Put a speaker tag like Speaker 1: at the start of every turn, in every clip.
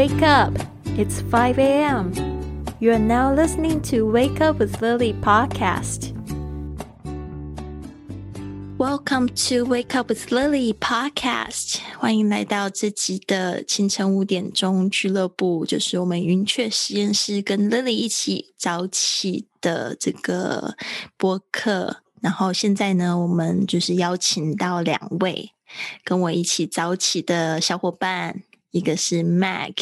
Speaker 1: Wake up! It's 5 a.m. You are now listening to Wake Up with Lily podcast. Welcome to Wake Up with Lily podcast. 欢迎来到这集的清晨五点钟俱乐部，就是我们云雀实验室跟 Lily 一起早起的这个播客。然后现在呢，我们就是邀请到两位跟我一起早起的小伙伴。 一个是 Mag，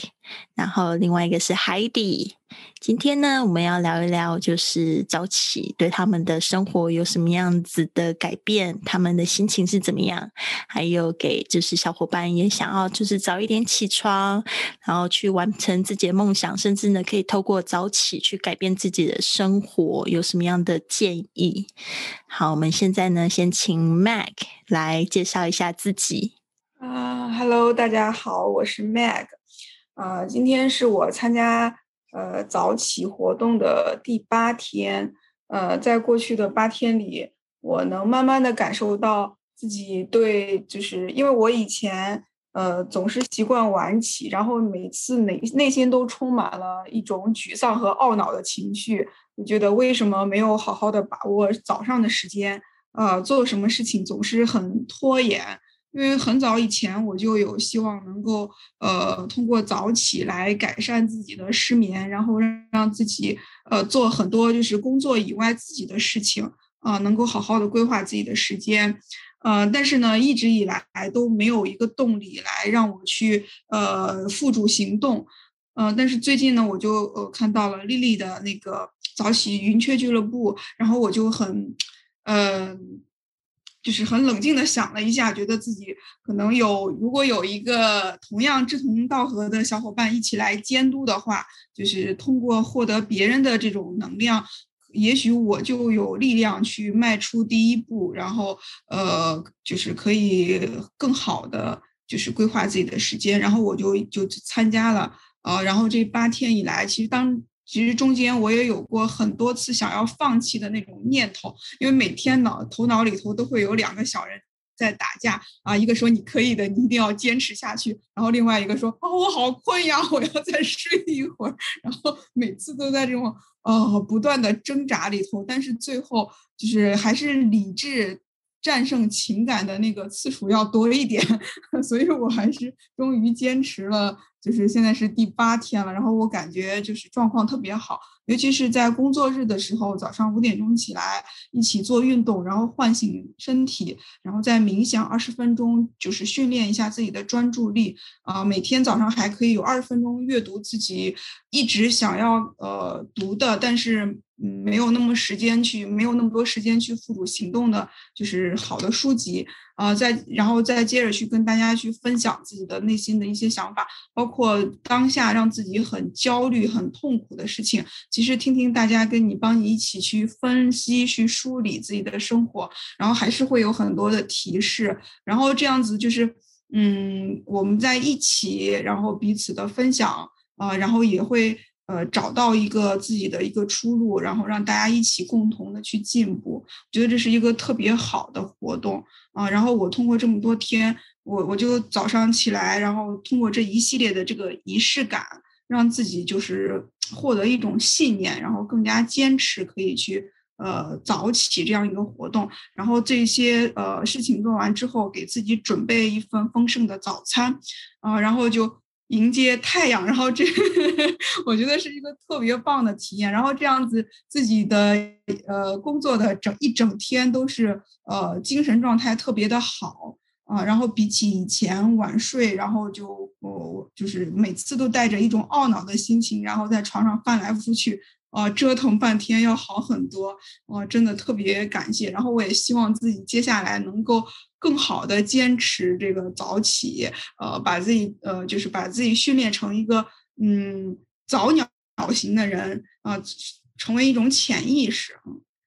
Speaker 1: 然后另外一个是 Heidi。今天呢，我们要聊一聊，就是早起对他们的生活有什么样子的改变，他们的心情是怎么样，还有给就是小伙伴也想要就是早一点起床，然后去完成自己的梦想，甚至呢可以透过早起去改变自己的生活，有什么样的建议？好，我们现在呢，先请 Mag 来介绍一下自己。
Speaker 2: 啊，Hello，大家好，我是 Mag，啊，今天是我参加呃早起活动的第八天，呃，在过去的八天里，我能慢慢的感受到自己对，就是因为我以前呃总是习惯晚起，然后每次内内心都充满了一种沮丧和懊恼的情绪，我觉得为什么没有好好的把握早上的时间，呃，做什么事情总是很拖延。因为很早以前我就有希望能够，呃，通过早起来改善自己的失眠，然后让让自己，呃，做很多就是工作以外自己的事情，啊，能够好好的规划自己的时间，呃，但是呢，一直以来都没有一个动力来让我去，呃，付诸行动，嗯，但是最近呢，我就呃看到了丽丽的那个早起云雀俱乐部，然后我就很，嗯。就是很冷静的想了一下，觉得自己可能有，如果有一个同样志同道合的小伙伴一起来监督的话，就是通过获得别人的这种能量，也许我就有力量去迈出第一步，然后呃，就是可以更好的就是规划自己的时间，然后我就就参加了，呃，然后这八天以来，其实当。其实中间我也有过很多次想要放弃的那种念头，因为每天脑头脑里头都会有两个小人在打架啊，一个说你可以的，你一定要坚持下去，然后另外一个说哦我好困呀，我要再睡一会儿，然后每次都在这种呃不断的挣扎里头，但是最后就是还是理智战胜情感的那个次数要多一点，所以我还是终于坚持了。就是现在是第八天了，然后我感觉就是状况特别好，尤其是在工作日的时候，早上五点钟起来一起做运动，然后唤醒身体，然后再冥想二十分钟，就是训练一下自己的专注力啊。每天早上还可以有二十分钟阅读自己一直想要呃读的，但是。嗯，没有那么时间去，没有那么多时间去付诸行动的，就是好的书籍啊。再然后再接着去跟大家去分享自己的内心的一些想法，包括当下让自己很焦虑、很痛苦的事情。其实听听大家跟你帮你一起去分析、去梳理自己的生活，然后还是会有很多的提示。然后这样子就是，嗯，我们在一起，然后彼此的分享啊，然后也会。呃，找到一个自己的一个出路，然后让大家一起共同的去进步，我觉得这是一个特别好的活动啊。然后我通过这么多天，我我就早上起来，然后通过这一系列的这个仪式感，让自己就是获得一种信念，然后更加坚持，可以去呃早起这样一个活动。然后这些呃事情做完之后，给自己准备一份丰盛的早餐啊，然后就。迎接太阳，然后这呵呵 我觉得是一个特别棒的体验。然后这样子自己的呃工作的整一整天都是呃精神状态特别的好啊。然后比起以前晚睡，然后就我就是每次都带着一种懊恼的心情，然后在床上翻来覆去。呃，折腾半天要好很多，哇，真的特别感谢。然后我也希望自己接下来能够更好的坚持这个早起，呃，把自己呃，就是把自己训练成一个嗯早鸟型的人啊，成为一种潜意识。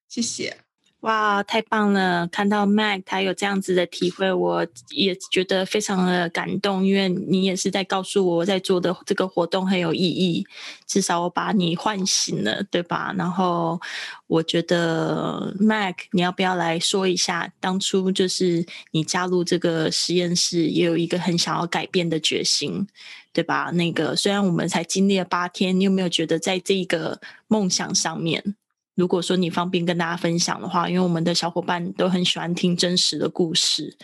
Speaker 2: 谢谢。
Speaker 1: 哇，太棒了！看到 Mac 他有这样子的体会，我也觉得非常的感动。因为你也是在告诉我，在做的这个活动很有意义，至少我把你唤醒了，对吧？然后我觉得 Mac，你要不要来说一下，当初就是你加入这个实验室，也有一个很想要改变的决心，对吧？那个虽然我们才经历了八天，你有没有觉得在这个梦想上面？如果说你方便跟大家分享的话，因为我们的小伙伴都很喜欢听真实的故事。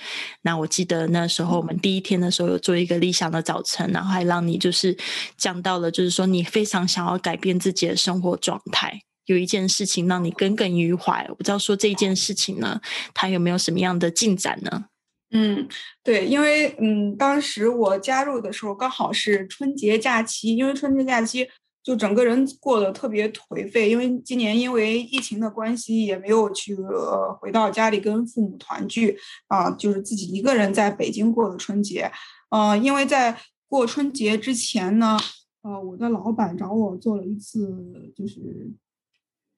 Speaker 1: 那我记得那时候我们第一天的时候有做一个理想的早晨，然后还让你就是讲到了，就是说你非常想要改变自己的生活状态。有一件事情让你耿耿于怀，我不知道说这件事情呢，它有没有什么样的进展呢？
Speaker 2: 嗯，对，因为嗯，当时我加入的时候刚好是春节假期，因为春节假期。就整个人过得特别颓废，因为今年因为疫情的关系，也没有去呃回到家里跟父母团聚啊，就是自己一个人在北京过的春节。呃，因为在过春节之前呢，呃，我的老板找我做了一次就是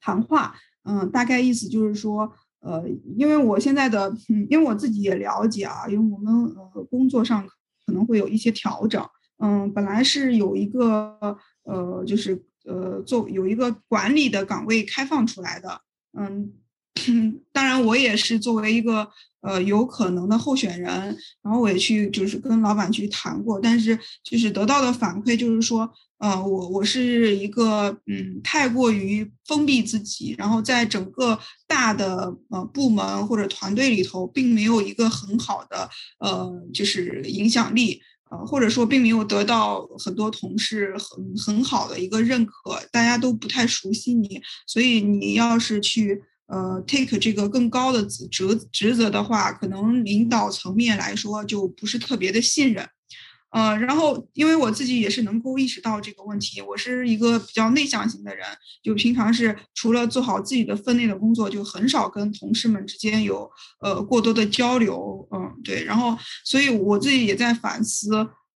Speaker 2: 谈话，嗯，大概意思就是说，呃，因为我现在的，嗯，因为我自己也了解啊，因为我们呃工作上可能会有一些调整，嗯，本来是有一个。呃，就是呃，做有一个管理的岗位开放出来的，嗯，当然我也是作为一个呃有可能的候选人，然后我也去就是跟老板去谈过，但是就是得到的反馈就是说，呃，我我是一个嗯太过于封闭自己，然后在整个大的呃部门或者团队里头，并没有一个很好的呃就是影响力。呃，或者说并没有得到很多同事很很好的一个认可，大家都不太熟悉你，所以你要是去呃 take 这个更高的职职职责的话，可能领导层面来说就不是特别的信任。呃，然后因为我自己也是能够意识到这个问题，我是一个比较内向型的人，就平常是除了做好自己的分内的工作，就很少跟同事们之间有呃过多的交流。嗯，对，然后所以我自己也在反思，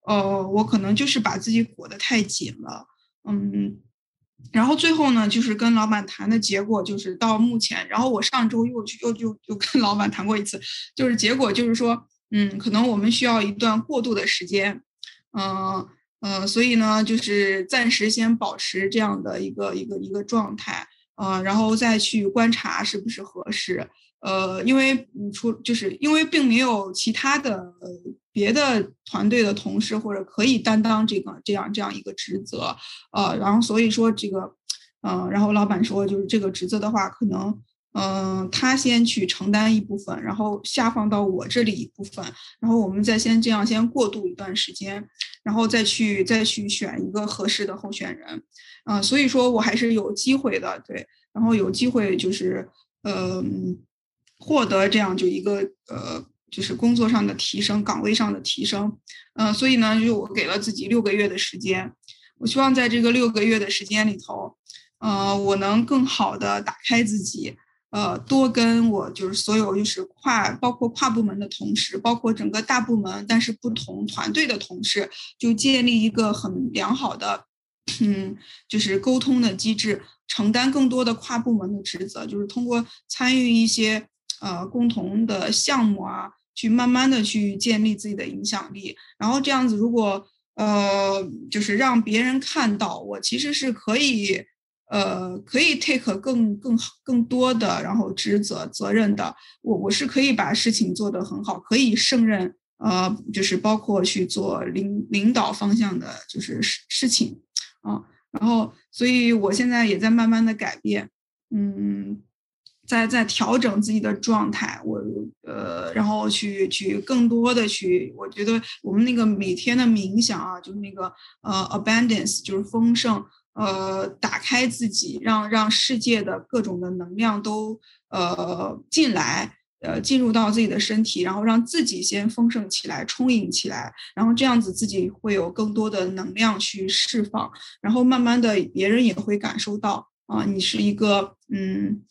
Speaker 2: 呃，我可能就是把自己裹得太紧了。嗯，然后最后呢，就是跟老板谈的结果就是到目前，然后我上周又去又又又跟老板谈过一次，就是结果就是说。嗯，可能我们需要一段过渡的时间，嗯嗯，所以呢，就是暂时先保持这样的一个一个一个状态，呃，然后再去观察是不是合适，呃，因为出就是因为并没有其他的别的团队的同事或者可以担当这个这样这样一个职责，呃，然后所以说这个，嗯，然后老板说就是这个职责的话可能。嗯，他先去承担一部分，然后下放到我这里一部分，然后我们再先这样先过渡一段时间，然后再去再去选一个合适的候选人。嗯，所以说我还是有机会的，对，然后有机会就是嗯获得这样就一个呃就是工作上的提升，岗位上的提升。嗯，所以呢，就我给了自己六个月的时间，我希望在这个六个月的时间里头，呃，我能更好的打开自己。呃，多跟我就是所有就是跨包括跨部门的同事，包括整个大部门，但是不同团队的同事，就建立一个很良好的，嗯，就是沟通的机制，承担更多的跨部门的职责，就是通过参与一些呃共同的项目啊，去慢慢的去建立自己的影响力。然后这样子，如果呃就是让别人看到我其实是可以。呃，可以 take 更更更多的，然后职责责任的，我我是可以把事情做得很好，可以胜任，呃，就是包括去做领领导方向的，就是事事情，啊，然后，所以我现在也在慢慢的改变，嗯，在在调整自己的状态，我呃，然后去去更多的去，我觉得我们那个每天的冥想啊，就是那个呃，abundance，就是丰盛。呃，打开自己，让让世界的各种的能量都呃进来，呃进入到自己的身体，然后让自己先丰盛起来，充盈起来，然后这样子自己会有更多的能量去释放，然后慢慢的别人也会感受到啊，你是一个嗯，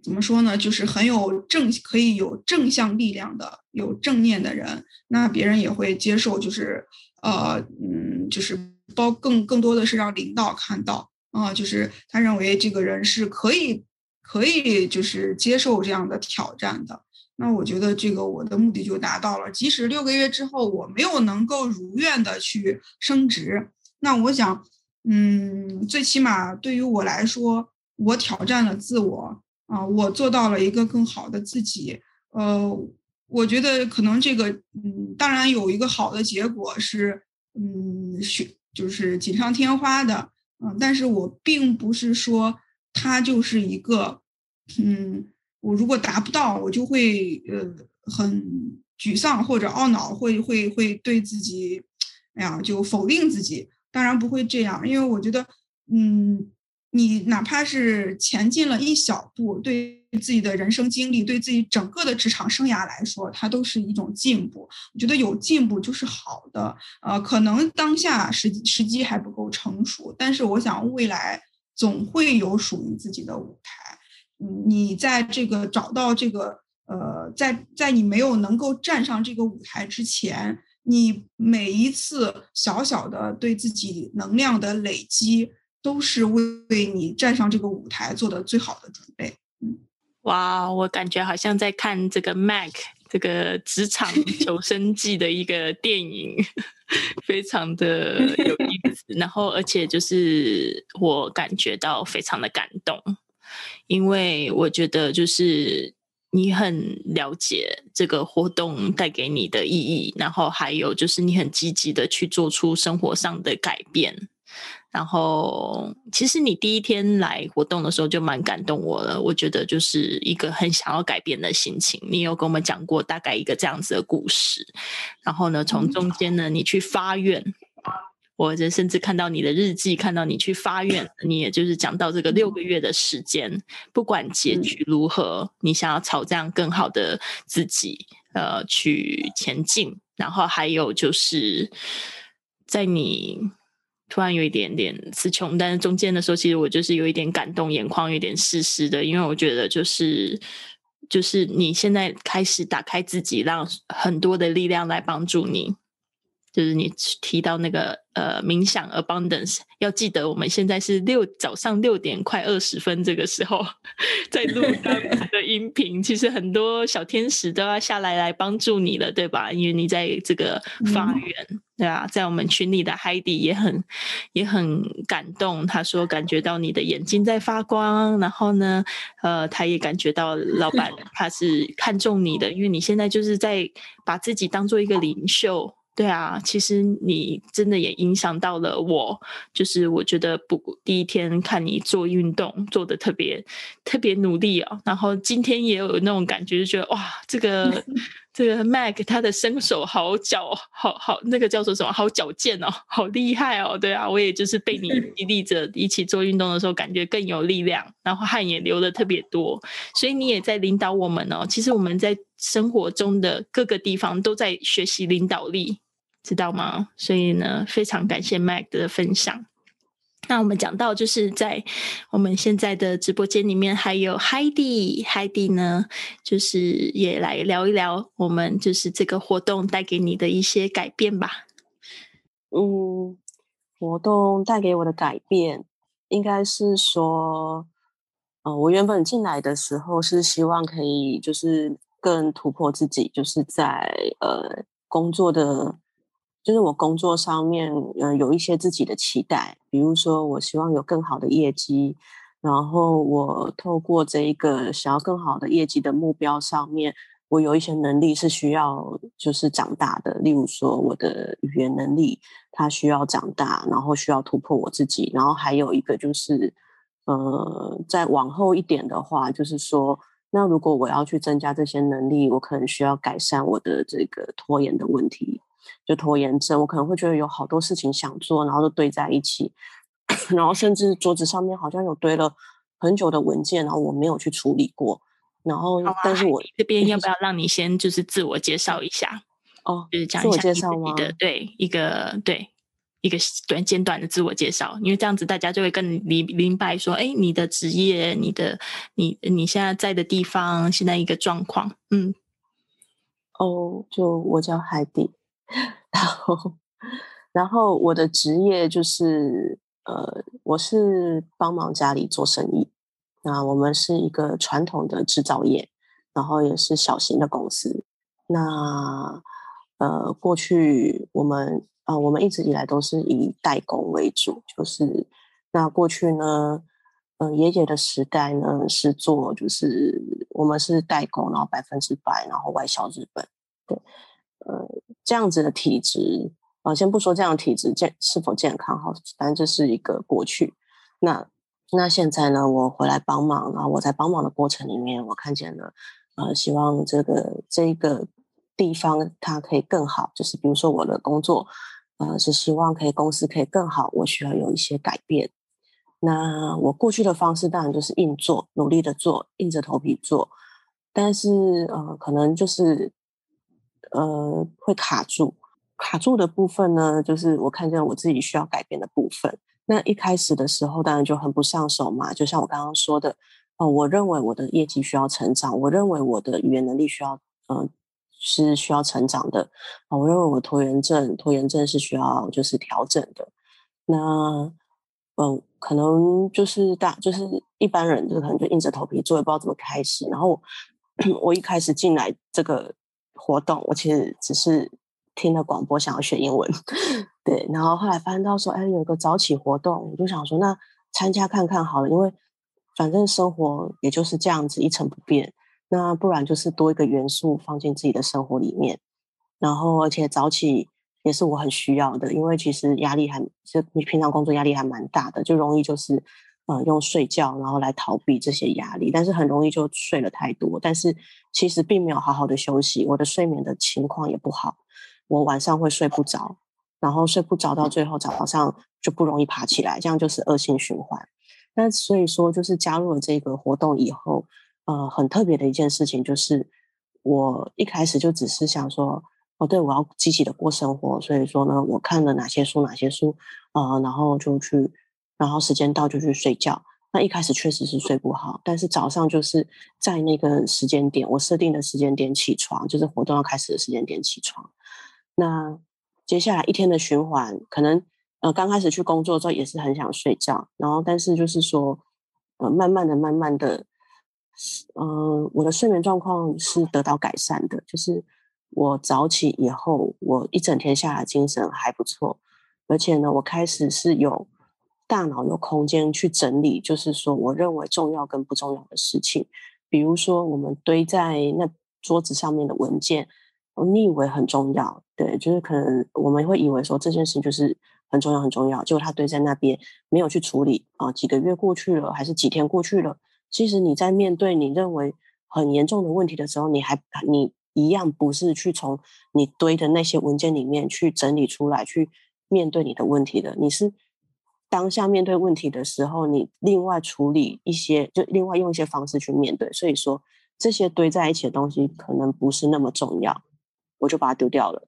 Speaker 2: 怎么说呢，就是很有正可以有正向力量的，有正念的人，那别人也会接受，就是呃嗯，就是。包更更多的是让领导看到啊，就是他认为这个人是可以可以就是接受这样的挑战的。那我觉得这个我的目的就达到了。即使六个月之后我没有能够如愿的去升职，那我想，嗯，最起码对于我来说，我挑战了自我啊，我做到了一个更好的自己。呃，我觉得可能这个，嗯，当然有一个好的结果是，嗯，学就是锦上添花的，嗯，但是我并不是说它就是一个，嗯。我如果达不到，我就会呃很沮丧或者懊恼，会会会对自己，哎呀，就否定自己。当然不会这样，因为我觉得，嗯，你哪怕是前进了一小步，对自己的人生经历，对自己整个的职场生涯来说，它都是一种进步。我觉得有进步就是好的。呃，可能当下时时机还不够成熟，但是我想未来总会有属于自己的舞台。你在这个找到这个呃，在在你没有能够站上这个舞台之前，你每一次小小的对自己能量的累积，都是为你站上这个舞台做的最好的准备。嗯，
Speaker 1: 哇，我感觉好像在看这个 Mac 这个职场 求生记的一个电影，非常的有意思。然后，而且就是我感觉到非常的感动。因为我觉得，就是你很了解这个活动带给你的意义，然后还有就是你很积极的去做出生活上的改变。然后，其实你第一天来活动的时候就蛮感动我了。我觉得就是一个很想要改变的心情。你有跟我们讲过大概一个这样子的故事，然后呢，从中间呢，你去发愿。我这甚至看到你的日记，看到你去发愿，你也就是讲到这个六个月的时间，不管结局如何，你想要朝这样更好的自己呃去前进。然后还有就是在你突然有一点点词穷，但是中间的时候，其实我就是有一点感动，眼眶有点湿湿的，因为我觉得就是就是你现在开始打开自己，让很多的力量来帮助你。就是你提到那个呃冥想 abundance，要记得我们现在是六早上六点快二十分这个时候在录的音频，其实很多小天使都要下来来帮助你了，对吧？因为你在这个发源，对啊，在我们群里的 Heidi 也很也很感动，他说感觉到你的眼睛在发光，然后呢，呃，他也感觉到老板 他是看中你的，因为你现在就是在把自己当做一个领袖。对啊，其实你真的也影响到了我，就是我觉得不第一天看你做运动做的特别特别努力哦，然后今天也有那种感觉，就觉得哇，这个 这个 Mac 他的身手好矫好好那个叫做什么好矫健哦，好厉害哦，对啊，我也就是被你激励着一起做运动的时候，感觉更有力量，然后汗也流的特别多，所以你也在领导我们哦。其实我们在生活中的各个地方都在学习领导力。知道吗？所以呢，非常感谢 Mac 的分享。那我们讲到，就是在我们现在的直播间里面，还有 Heidi，Heidi 呢，就是也来聊一聊我们就是这个活动带给你的一些改变吧。
Speaker 3: 嗯，活动带给我的改变，应该是说，呃，我原本进来的时候是希望可以就是更突破自己，就是在呃工作的。就是我工作上面，嗯，有一些自己的期待，比如说我希望有更好的业绩，然后我透过这一个想要更好的业绩的目标上面，我有一些能力是需要就是长大的，例如说我的语言能力，它需要长大，然后需要突破我自己，然后还有一个就是，呃，再往后一点的话，就是说，那如果我要去增加这些能力，我可能需要改善我的这个拖延的问题。就拖延症，我可能会觉得有好多事情想做，然后都堆在一起，然后甚至桌子上面好像有堆了很久的文件，然后我没有去处理过。然后，但是我
Speaker 1: 这边要不要让你先就是自我介绍一下？
Speaker 3: 哦，
Speaker 1: 就是讲一下你的对一个对一个短简短的自我介绍，因为这样子大家就会更明明白说，哎，你的职业，你的你你现在在的地方，现在一个状况，嗯，
Speaker 3: 哦，就我叫海底。然后，然后我的职业就是，呃，我是帮忙家里做生意，那我们是一个传统的制造业，然后也是小型的公司。那呃，过去我们啊，我们一直以来都是以代工为主，就是那过去呢，嗯，爷爷的时代呢是做，就是我们是代工，然后百分之百，然后外销日本。对，呃，这样子的体质啊，先不说这样的体质健是否健康哈，反正这是一个过去。那那现在呢，我回来帮忙，然后我在帮忙的过程里面，我看见了，呃，希望这个这个。地方它可以更好，就是比如说我的工作，呃，是希望可以公司可以更好，我需要有一些改变。那我过去的方式当然就是硬做，努力的做，硬着头皮做，但是呃，可能就是呃会卡住，卡住的部分呢，就是我看见我自己需要改变的部分。那一开始的时候当然就很不上手嘛，就像我刚刚说的，哦，我认为我的业绩需要成长，我认为我的语言能力需要，嗯。是需要成长的啊！我认为我拖延症，拖延症是需要就是调整的。那嗯，可能就是大，就是一般人就可能就硬着头皮做，也不知道怎么开始。然后 我一开始进来这个活动，我其实只是听了广播，想要学英文，对。然后后来发现到说，哎，有个早起活动，我就想说，那参加看看好了，因为反正生活也就是这样子一成不变。那不然就是多一个元素放进自己的生活里面，然后而且早起也是我很需要的，因为其实压力还就你平常工作压力还蛮大的，就容易就是呃用睡觉然后来逃避这些压力，但是很容易就睡了太多，但是其实并没有好好的休息，我的睡眠的情况也不好，我晚上会睡不着，然后睡不着到最后早上就不容易爬起来，这样就是恶性循环。那所以说就是加入了这个活动以后。呃，很特别的一件事情就是，我一开始就只是想说，哦，对我要积极的过生活，所以说呢，我看了哪些书，哪些书，呃，然后就去，然后时间到就去睡觉。那一开始确实是睡不好，但是早上就是在那个时间点，我设定的时间点起床，就是活动要开始的时间点起床。那接下来一天的循环，可能呃刚开始去工作之后也是很想睡觉，然后但是就是说，呃，慢慢的、慢慢的。嗯，我的睡眠状况是得到改善的，就是我早起以后，我一整天下来精神还不错，而且呢，我开始是有大脑有空间去整理，就是说我认为重要跟不重要的事情，比如说我们堆在那桌子上面的文件，你以为很重要，对，就是可能我们会以为说这件事情就是很重要很重要，结果它堆在那边没有去处理啊，几个月过去了，还是几天过去了。其实你在面对你认为很严重的问题的时候，你还你一样不是去从你堆的那些文件里面去整理出来去面对你的问题的，你是当下面对问题的时候，你另外处理一些，就另外用一些方式去面对。所以说这些堆在一起的东西可能不是那么重要，我就把它丢掉了。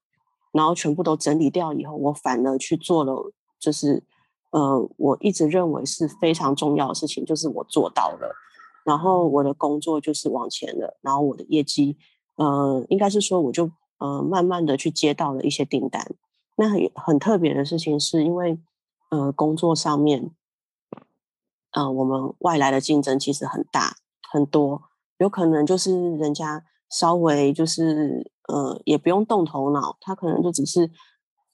Speaker 3: 然后全部都整理掉以后，我反而去做了，就是呃，我一直认为是非常重要的事情，就是我做到了。然后我的工作就是往前了，然后我的业绩，呃，应该是说我就呃慢慢的去接到了一些订单。那很很特别的事情是因为，呃，工作上面，呃，我们外来的竞争其实很大很多，有可能就是人家稍微就是呃也不用动头脑，他可能就只是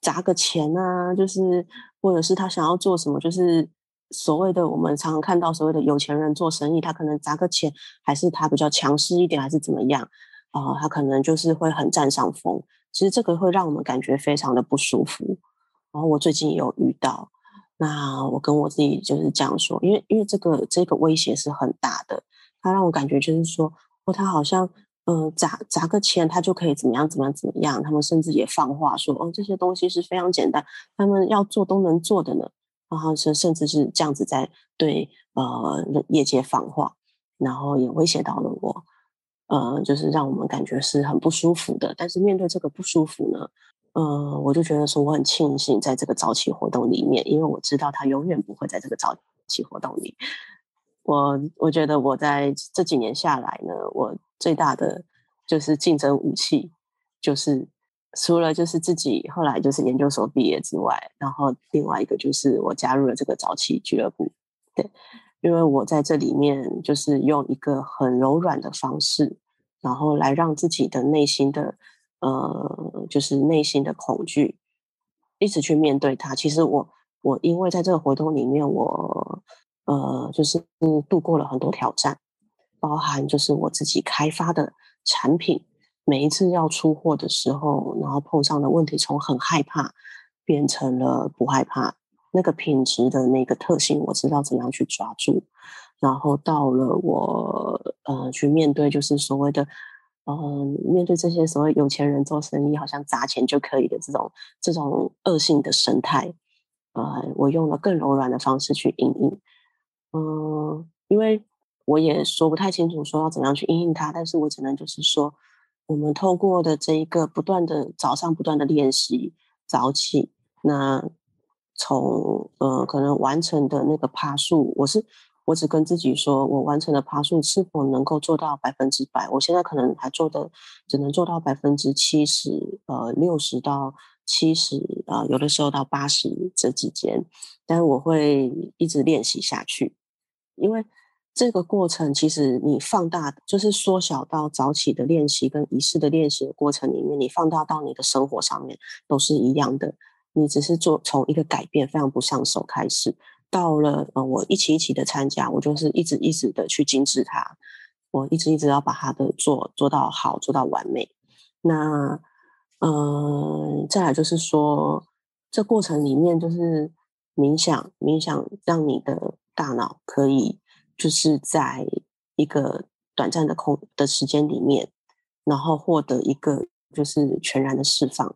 Speaker 3: 砸个钱啊，就是或者是他想要做什么就是。所谓的我们常常看到所谓的有钱人做生意，他可能砸个钱，还是他比较强势一点，还是怎么样啊？他可能就是会很占上风。其实这个会让我们感觉非常的不舒服。然后我最近也有遇到，那我跟我自己就是这样说，因为因为这个这个威胁是很大的，他让我感觉就是说，哦，他好像嗯砸砸个钱，他就可以怎么样怎么样怎么样。他们甚至也放话说，哦，这些东西是非常简单，他们要做都能做的呢。然后甚甚至是这样子在对呃业界放话，然后也威胁到了我，呃，就是让我们感觉是很不舒服的。但是面对这个不舒服呢，呃，我就觉得说我很庆幸在这个早起活动里面，因为我知道他永远不会在这个早起活动里。我我觉得我在这几年下来呢，我最大的就是竞争武器就是。除了就是自己后来就是研究所毕业之外，然后另外一个就是我加入了这个早期俱乐部，对，因为我在这里面就是用一个很柔软的方式，然后来让自己的内心的呃，就是内心的恐惧，一直去面对它。其实我我因为在这个活动里面，我呃，就是度过了很多挑战，包含就是我自己开发的产品，每一次要出货的时候，然后碰上的问题，从很害怕变成了不害怕。那个品质的那个特性，我知道怎样去抓住，然后到了我呃去面对，就是所谓的嗯面对这些所谓有钱人做生意，好像砸钱就可以的这种这种恶性的生态，呃，我用了更柔软的方式去应应，嗯，因为我也说不太清楚说要怎么样去应应它，但是我只能就是说，我们透过的这一个不断的早上不断的练习早起，那。从呃，可能完成的那个趴数，我是我只跟自己说，我完成的爬数是否能够做到百分之百？我现在可能还做的只能做到百分之七十，呃，六十到七十啊，有的时候到八十这之间，但是我会一直练习下去，因为这个过程其实你放大，就是缩小到早起的练习跟仪式的练习的过程里面，你放大到你的生活上面都是一样的。你只是做从一个改变非常不上手开始，到了呃，我一起一起的参加，我就是一直一直的去精致它，我一直一直要把它的做做到好，做到完美。那嗯，再来就是说，这过程里面就是冥想，冥想让你的大脑可以就是在一个短暂的空的时间里面，然后获得一个就是全然的释放。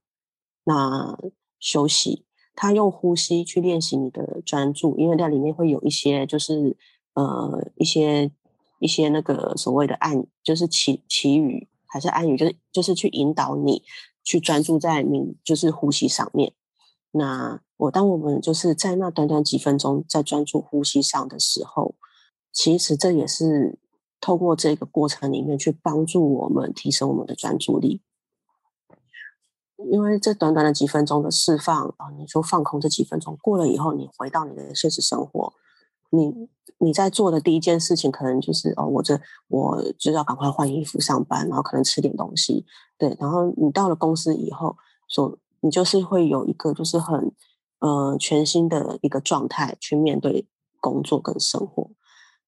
Speaker 3: 那休息，他用呼吸去练习你的专注，因为在里面会有一些，就是呃一些一些那个所谓的暗，就是祈祈语还是暗语，就是就是去引导你去专注在你就是呼吸上面。那我当我们就是在那短短几分钟在专注呼吸上的时候，其实这也是透过这个过程里面去帮助我们提升我们的专注力。因为这短短的几分钟的释放啊，你说放空这几分钟过了以后，你回到你的现实生活，你你在做的第一件事情可能就是哦，我这我就要赶快换衣服上班，然后可能吃点东西，对，然后你到了公司以后，说你就是会有一个就是很呃全新的一个状态去面对工作跟生活。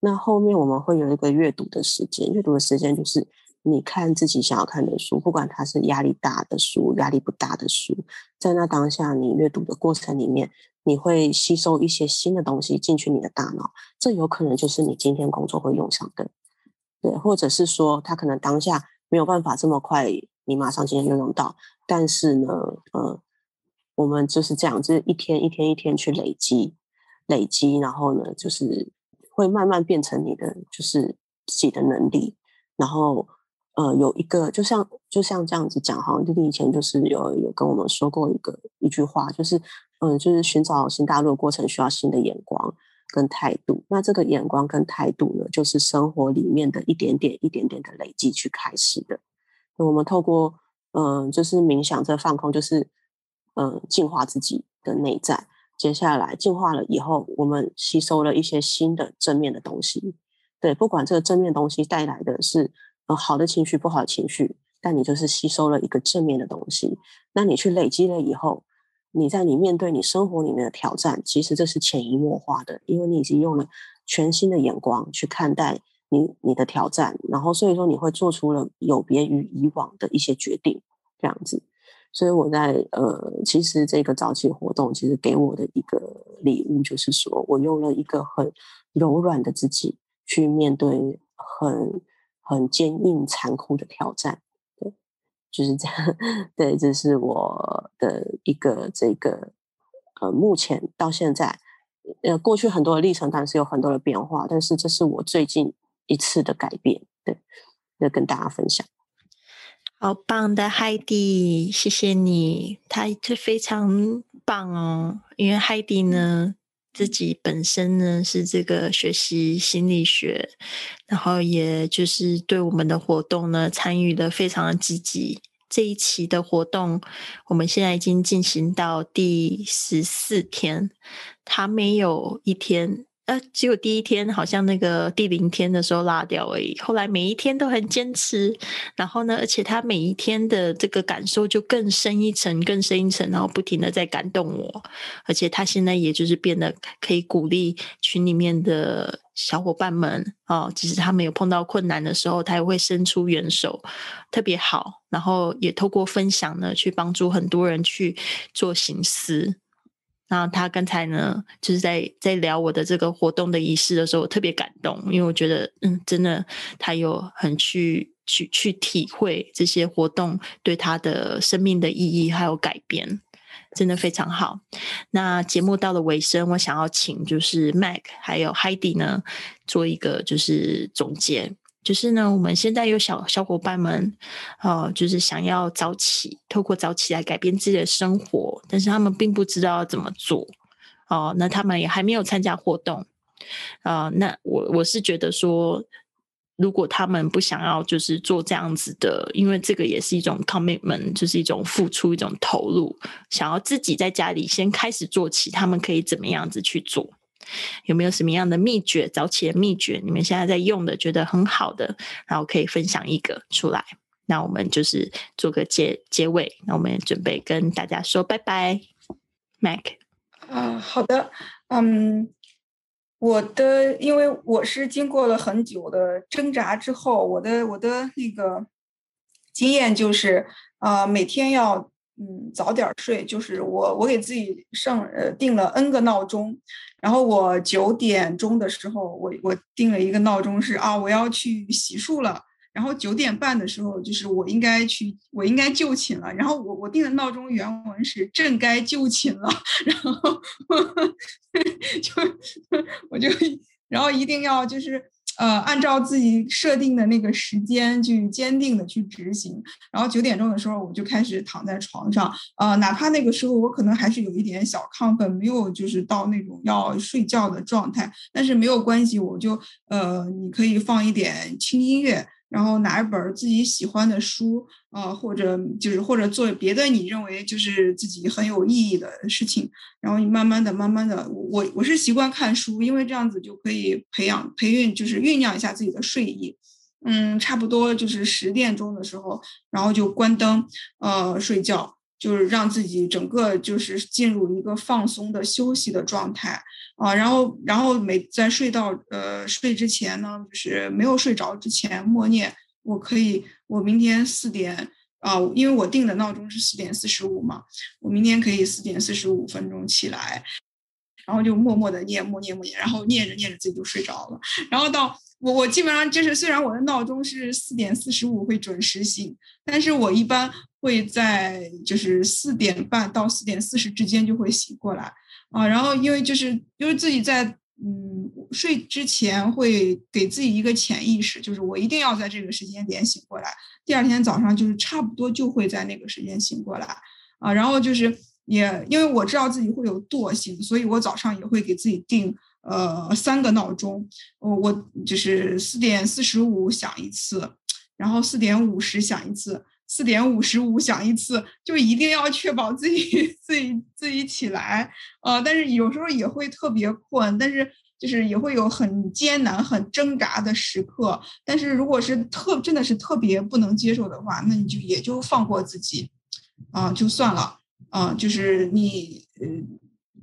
Speaker 3: 那后面我们会有一个阅读的时间，阅读的时间就是。你看自己想要看的书，不管它是压力大的书、压力不大的书，在那当下你阅读的过程里面，你会吸收一些新的东西进去你的大脑，这有可能就是你今天工作会用上的，对，或者是说他可能当下没有办法这么快，你马上今天就用到，但是呢，呃，我们就是这样，就是一天一天一天去累积，累积，然后呢，就是会慢慢变成你的就是自己的能力，然后。呃，有一个就像就像这样子讲哈，弟弟以前就是有有跟我们说过一个一句话，就是嗯，就是寻找新大陆的过程需要新的眼光跟态度。那这个眼光跟态度呢，就是生活里面的一点点一点点的累积去开始的。那我们透过嗯，就是冥想这放空，就是嗯，净化自己的内在。接下来净化了以后，我们吸收了一些新的正面的东西。对，不管这个正面东西带来的是。好的情绪，不好的情绪，但你就是吸收了一个正面的东西。那你去累积了以后，你在你面对你生活里面的挑战，其实这是潜移默化的，因为你已经用了全新的眼光去看待你你的挑战，然后所以说你会做出了有别于以往的一些决定，这样子。所以我在呃，其实这个早期活动其实给我的一个礼物，就是说我用了一个很柔软的自己去面对很。很坚硬、残酷的挑战，对，就是这样。对，这是我的一个这个呃，目前到现在，呃，过去很多的历程，当然是有很多的变化，但是这是我最近一次的改变，对，要跟大家分享。
Speaker 1: 好棒的海蒂，谢谢你，他这非常棒哦，因为海蒂呢。自己本身呢是这个学习心理学，然后也就是对我们的活动呢参与的非常的积极。这一期的活动，我们现在已经进行到第十四天，他没有一天呃，只有第一天好像那个第零天的时候拉掉而已。后来每一天都很坚持，然后呢，而且他每一天的这个感受就更深一层，更深一层，然后不停的在感动我。而且他现在也就是变得可以鼓励群里面的小伙伴们哦，即使他们有碰到困难的时候，他也会伸出援手，特别好。然后也透过分享呢，去帮助很多人去做行思。那他刚才呢，就是在在聊我的这个活动的仪式的时候，我特别感动，因为我觉得，嗯，真的他有很去去去体会这些活动对他的生命的意义还有改变，真的非常好。那节目到了尾声，我想要请就是 Mac 还有 Heidi 呢，做一个就是总结。就是呢，我们现在有小小伙伴们，呃，就是想要早起，透过早起来改变自己的生活，但是他们并不知道怎么做，哦，那他们也还没有参加活动，啊，那我我是觉得说，如果他们不想要就是做这样子的，因为这个也是一种 commitment，就是一种付出，一种投入，想要自己在家里先开始做起，他们可以怎么样子去做？有没有什么样的秘诀？早起的秘诀，你们现在在用的，觉得很好的，然后可以分享一个出来。那我们就是做个结结尾。那我们也准备跟大家说拜拜，Mac。
Speaker 2: 啊，好的，嗯，我的，因为我是经过了很久的挣扎之后，我的我的那个经验就是，啊，每天要。嗯，早点睡，就是我我给自己上呃定了 N 个闹钟，然后我九点钟的时候，我我定了一个闹钟是啊，我要去洗漱了，然后九点半的时候就是我应该去，我应该就寝了，然后我我定的闹钟原文是朕该就寝了，然后 就我就然后一定要就是。呃，按照自己设定的那个时间去坚定的去执行，然后九点钟的时候我就开始躺在床上，呃，哪怕那个时候我可能还是有一点小亢奋，没有就是到那种要睡觉的状态，但是没有关系，我就呃，你可以放一点轻音乐。然后拿一本自己喜欢的书，啊，或者就是或者做别的你认为就是自己很有意义的事情，然后你慢慢的、慢慢的，我我是习惯看书，因为这样子就可以培养、培育，就是酝酿一下自己的睡意。嗯，差不多就是十点钟的时候，然后就关灯，呃，睡觉。就是让自己整个就是进入一个放松的休息的状态。啊，然后然后每在睡到呃睡之前呢，就是没有睡着之前默念，我可以我明天四点啊，因为我定的闹钟是四点四十五嘛，我明天可以四点四十五分钟起来，然后就默默的念默念默念，然后念着念着自己就睡着了，然后到我我基本上就是虽然我的闹钟是四点四十五会准时醒，但是我一般。会在就是四点半到四点四十之间就会醒过来啊，然后因为就是因为自己在嗯睡之前会给自己一个潜意识，就是我一定要在这个时间点醒过来，第二天早上就是差不多就会在那个时间醒过来啊，然后就是也因为我知道自己会有惰性，所以我早上也会给自己定呃三个闹钟，我我就是四点四十五响一次，然后四点五十响一次。四点五十五响一次，就一定要确保自己自己自己起来，呃，但是有时候也会特别困，但是就是也会有很艰难、很挣扎的时刻。但是如果是特真的是特别不能接受的话，那你就也就放过自己，啊，就算了，啊，就是你呃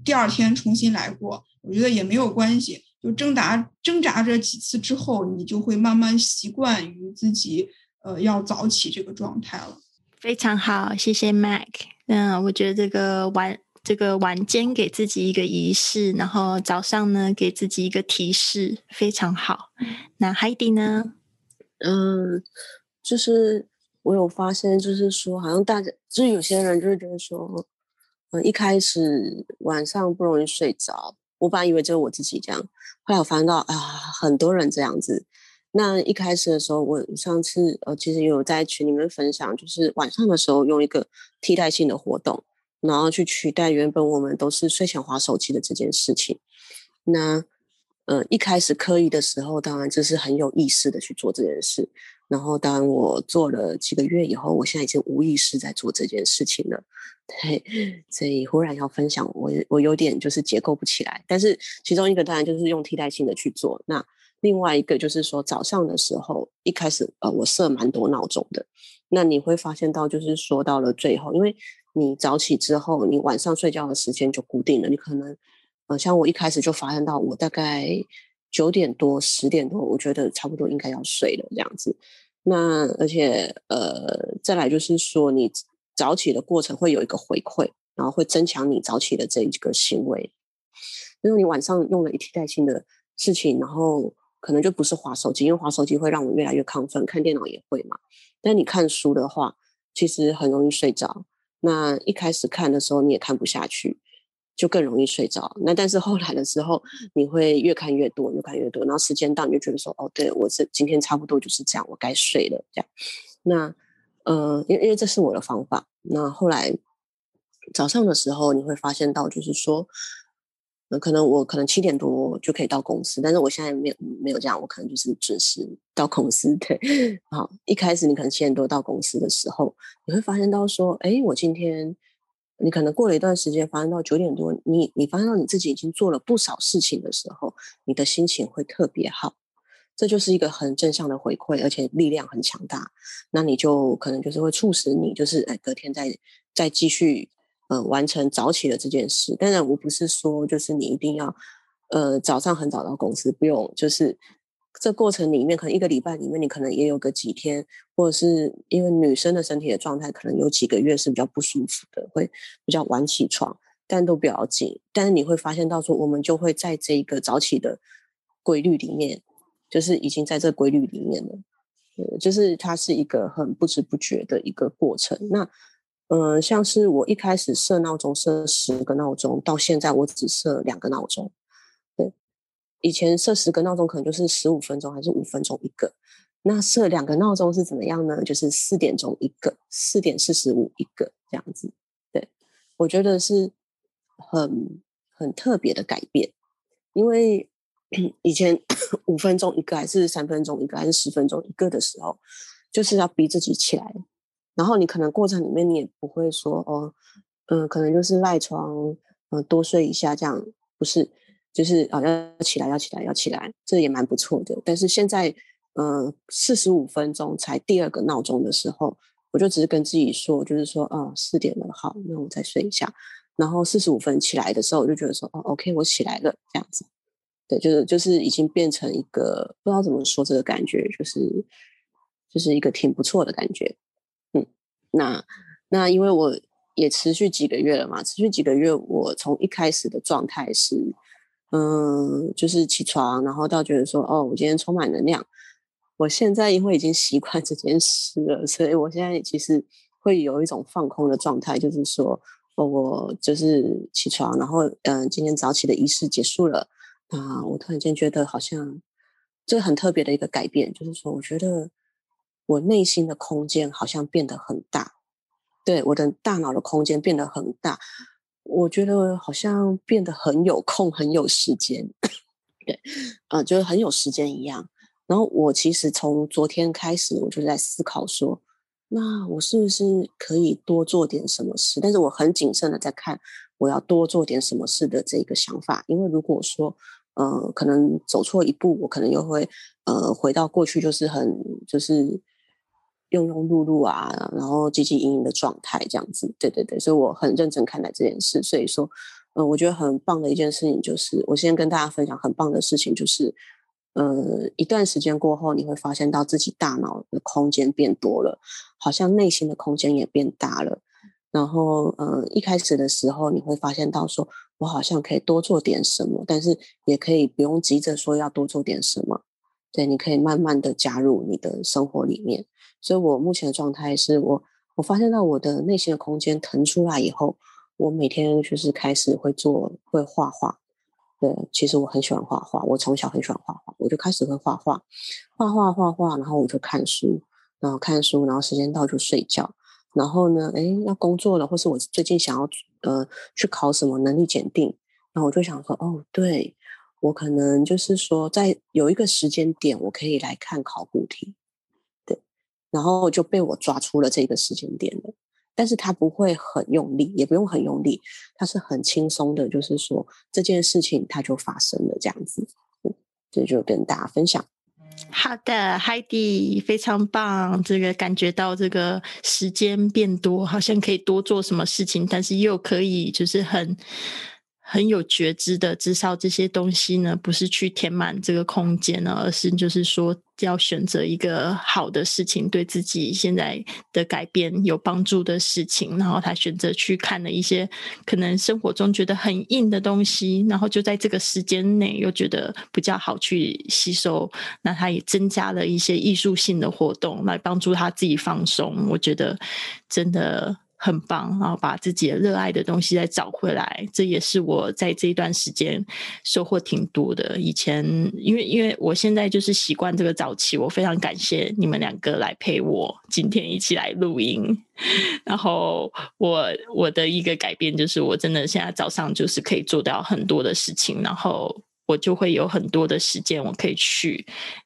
Speaker 2: 第二天重新来过，我觉得也没有关系。就挣扎挣扎着几次之后，你就会慢慢习惯于自己。呃，要早起这个状态了，
Speaker 1: 非常好，谢谢 Mac。嗯，我觉得这个晚这个晚间给自己一个仪式，然后早上呢给自己一个提示，非常好。那 Heidi 呢？
Speaker 3: 嗯，就是我有发现，就是说，好像大家就是有些人就是觉得说，嗯，一开始晚上不容易睡着，我本来以为只有我自己这样，后来我发现到啊，很多人这样子。那一开始的时候，我上次呃，其实有在群里面分享，就是晚上的时候用一个替代性的活动，然后去取代原本我们都是睡前划手机的这件事情。那呃，一开始刻意的时候，当然就是很有意识的去做这件事。然后，当我做了几个月以后，我现在已经无意识在做这件事情了。对，所以忽然要分享，我我有点就是结构不起来。但是其中一个当然就是用替代性的去做。那另外一个就是说，早上的时候一开始呃，我设蛮多闹钟的。那你会发现到，就是说到了最后，因为你早起之后，你晚上睡觉的时间就固定了。你可能呃，像我一开始就发现到，我大概。九点多、十点多，我觉得差不多应该要睡了，这样子。那而且呃，再来就是说，你早起的过程会有一个回馈，然后会增强你早起的这一个行为。因为你晚上用了一替代性的事情，然后可能就不是划手机，因为划手机会让我越来越亢奋，看电脑也会嘛。但你看书的话，其实很容易睡着。那一开始看的时候，你也看不下去。就更容易睡着。那但是后来的时候，你会越看越多，越看越多。然后时间到，你就觉得说：“哦，对我是今天差不多就是这样，我该睡了。”这样。那呃，因为因为这是我的方法。那后来早上的时候，你会发现到就是说，那可能我可能七点多就可以到公司，但是我现在没有没有这样，我可能就是准时到公司。对，好，一开始你可能七点多到公司的时候，你会发现到说：“哎，我今天。”你可能过了一段时间，发现到九点多，你你发现到你自己已经做了不少事情的时候，你的心情会特别好，这就是一个很正向的回馈，而且力量很强大。那你就可能就是会促使你，就是哎，隔天再再继续呃完成早起的这件事。当然，我不是说就是你一定要呃早上很早到公司，不用就是。这过程里面，可能一个礼拜里面，你可能也有个几天，或者是因为女生的身体的状态，可能有几个月是比较不舒服的，会比较晚起床，但都不要紧。但是你会发现到说，我们就会在这一个早起的规律里面，就是已经在这规律里面了，就是它是一个很不知不觉的一个过程。那，嗯，像是我一开始设闹钟设十个闹钟，到现在我只设两个闹钟。以前设十个闹钟可能就是十五分钟还是五分钟一个，那设两个闹钟是怎么样呢？就是四点钟一个，四点四十五一个这样子。对我觉得是很很特别的改变，因为 以前 五分钟一个还是三分钟一个还是十分钟一个的时候，就是要逼自己起来，然后你可能过程里面你也不会说哦，嗯，可能就是赖床，嗯，多睡一下这样，不是。就是啊，要起来，要起来，要起来，这也蛮不错的。但是现在，嗯，四十五分钟才第二个闹钟的时候，我就只是跟自己说，就是说，哦，四点了，好，那我再睡一下。然后四十五分起来的时候，我就觉得说，哦，OK，我起来了，这样子。对，就是就是已经变成一个不知道怎么说这个感觉，就是就是一个挺不错的感觉。嗯，那那因为我也持续几个月了嘛，持续几个月，我从一开始的状态是。嗯，就是起床，然后到觉得说，哦，我今天充满能量。我现在因为已经习惯这件事了，所以我现在其实会有一种放空的状态，就是说，哦，我就是起床，然后，嗯，今天早起的仪式结束了，啊，我突然间觉得好像这很特别的一个改变，就是说，我觉得我内心的空间好像变得很大，对，我的大脑的空间变得很大。我觉得好像变得很有空，很有时间，对，呃，就是很有时间一样。然后我其实从昨天开始，我就在思考说，那我是不是可以多做点什么事？但是我很谨慎的在看我要多做点什么事的这个想法，因为如果说，呃，可能走错一步，我可能又会，呃，回到过去，就是很就是。庸庸碌碌啊，然后汲汲营营的状态，这样子，对对对，所以我很认真看待这件事。所以说，嗯，我觉得很棒的一件事情就是，我先跟大家分享很棒的事情，就是，呃，一段时间过后，你会发现到自己大脑的空间变多了，好像内心的空间也变大了。然后，嗯，一开始的时候，你会发现到说，我好像可以多做点什么，但是也可以不用急着说要多做点什么，对，你可以慢慢的加入你的生活里面。所以我目前的状态是我，我发现到我的内心的空间腾出来以后，我每天就是开始会做会画画。对，其实我很喜欢画画，我从小很喜欢画画，我就开始会画画，画画画画，然后我就看书，然后看书，然后时间到就睡觉。然后呢，哎，要工作了，或是我最近想要呃去考什么能力检定，然后我就想说，哦，对我可能就是说，在有一个时间点，我可以来看考古题，然后就被我抓出了这个时间点了。但是他不会很用力，也不用很用力，他是很轻松的，就是说这件事情它就发生了这样子，这就跟大家分享。
Speaker 1: 好的，Heidi 非常棒，这个感觉到这个时间变多，好像可以多做什么事情，但是又可以就是很。很有觉知的，至少这些东西呢，不是去填满这个空间呢，而是就是说要选择一个好的事情，对自己现在的改变有帮助的事情，然后他选择去看了一些可能生活中觉得很硬的东西，然后就在这个时间内又觉得比较好去吸收，那他也增加了一些艺术性的活动来帮助他自己放松。我觉得真的。很棒，然后把自己的热爱的东西再找回来，这也是我在这一段时间收获挺多的。以前因为因为我现在就是习惯这个早起，我非常感谢你们两个来陪我今天一起来录音。然后我我的一个改变就是，我真的现在早上就是可以做到很多的事情，然后。我就会有很多的时间，我可以去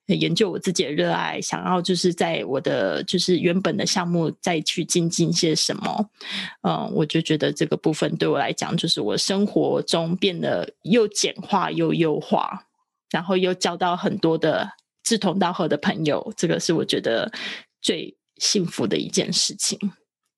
Speaker 1: 研究我自己的热爱，想要就是在我的就是原本的项目再去精进些什么。嗯，我就觉得这个部分对我来讲，就是我生活中变得又简化又优化，然后又交到很多的志同道合的朋友，这个是我觉得最幸福的一件事情。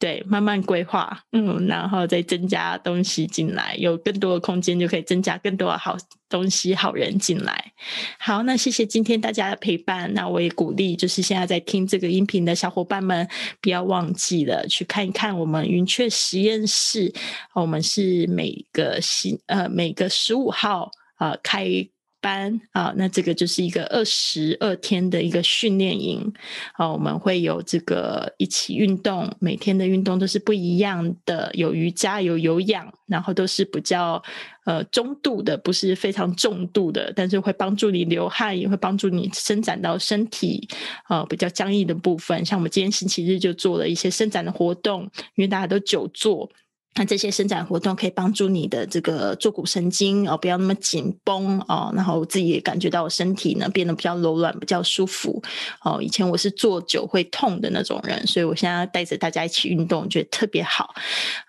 Speaker 1: 对，慢慢规划，嗯，然后再增加东西进来，有更多的空间，就可以增加更多的好东西、好人进来。好，那谢谢今天大家的陪伴。那我也鼓励，就是现在在听这个音频的小伙伴们，不要忘记了去看一看我们云雀实验室。我们是每个星呃每个十五号啊开。班啊，那这个就是一个二十二天的一个训练营啊，我们会有这个一起运动，每天的运动都是不一样的，有瑜伽，有有氧，然后都是比较呃中度的，不是非常重度的，但是会帮助你流汗，也会帮助你伸展到身体呃比较僵硬的部分。像我们今天星期日就做了一些伸展的活动，因为大家都久坐。那这些伸展活动可以帮助你的这个坐骨神经哦，不要那么紧绷哦，然后自己也感觉到身体呢变得比较柔软，比较舒服哦。以前我是坐久会痛的那种人，所以我现在带着大家一起运动，觉得特别好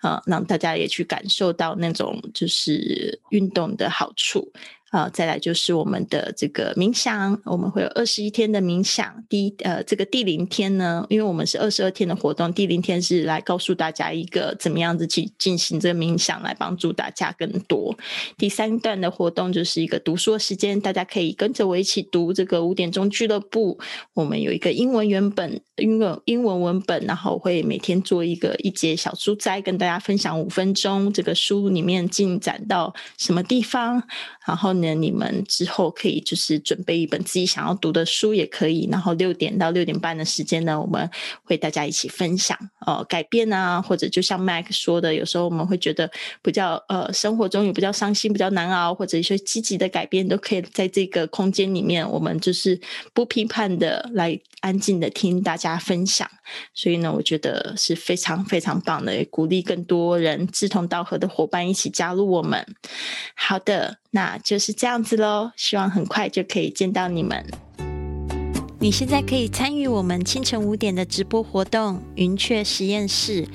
Speaker 1: 啊，让大家也去感受到那种就是运动的好处。啊，再来就是我们的这个冥想，我们会有二十一天的冥想。第一，呃，这个第零天呢，因为我们是二十二天的活动，第零天是来告诉大家一个怎么样子去进行这个冥想，来帮助大家更多。第三段的活动就是一个读书的时间，大家可以跟着我一起读这个五点钟俱乐部。我们有一个英文原本、英文英文文本，然后会每天做一个一节小书斋，跟大家分享五分钟这个书里面进展到什么地方，然后。呢你们之后可以就是准备一本自己想要读的书也可以，然后六点到六点半的时间呢，我们会大家一起分享呃改变啊，或者就像 Mac 说的，有时候我们会觉得比较呃生活中有比较伤心、比较难熬，或者一些积极的改变，都可以在这个空间里面，我们就是不批判的来安静的听大家分享。所以呢，我觉得是非常非常棒的，鼓励更多人志同道合的伙伴一起加入我们。好的。那就是这样子喽，希望很快就可以见到你们。你现在可以参与我们清晨五点的直播活动——云雀实验室。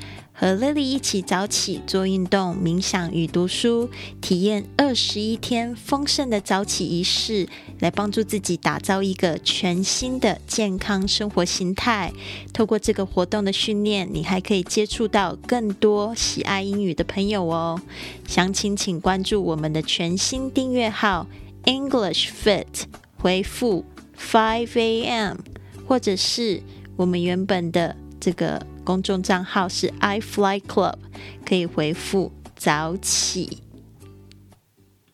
Speaker 1: 和 Lily 一起早起做运动、冥想与读书，体验二十一天丰盛的早起仪式，来帮助自己打造一个全新的健康生活形态。透过这个活动的训练，你还可以接触到更多喜爱英语的朋友哦。详情请关注我们的全新订阅号 English Fit，回复 Five A.M. 或者是我们原本的这个。公众账号是 iFly Club，可以回复早起。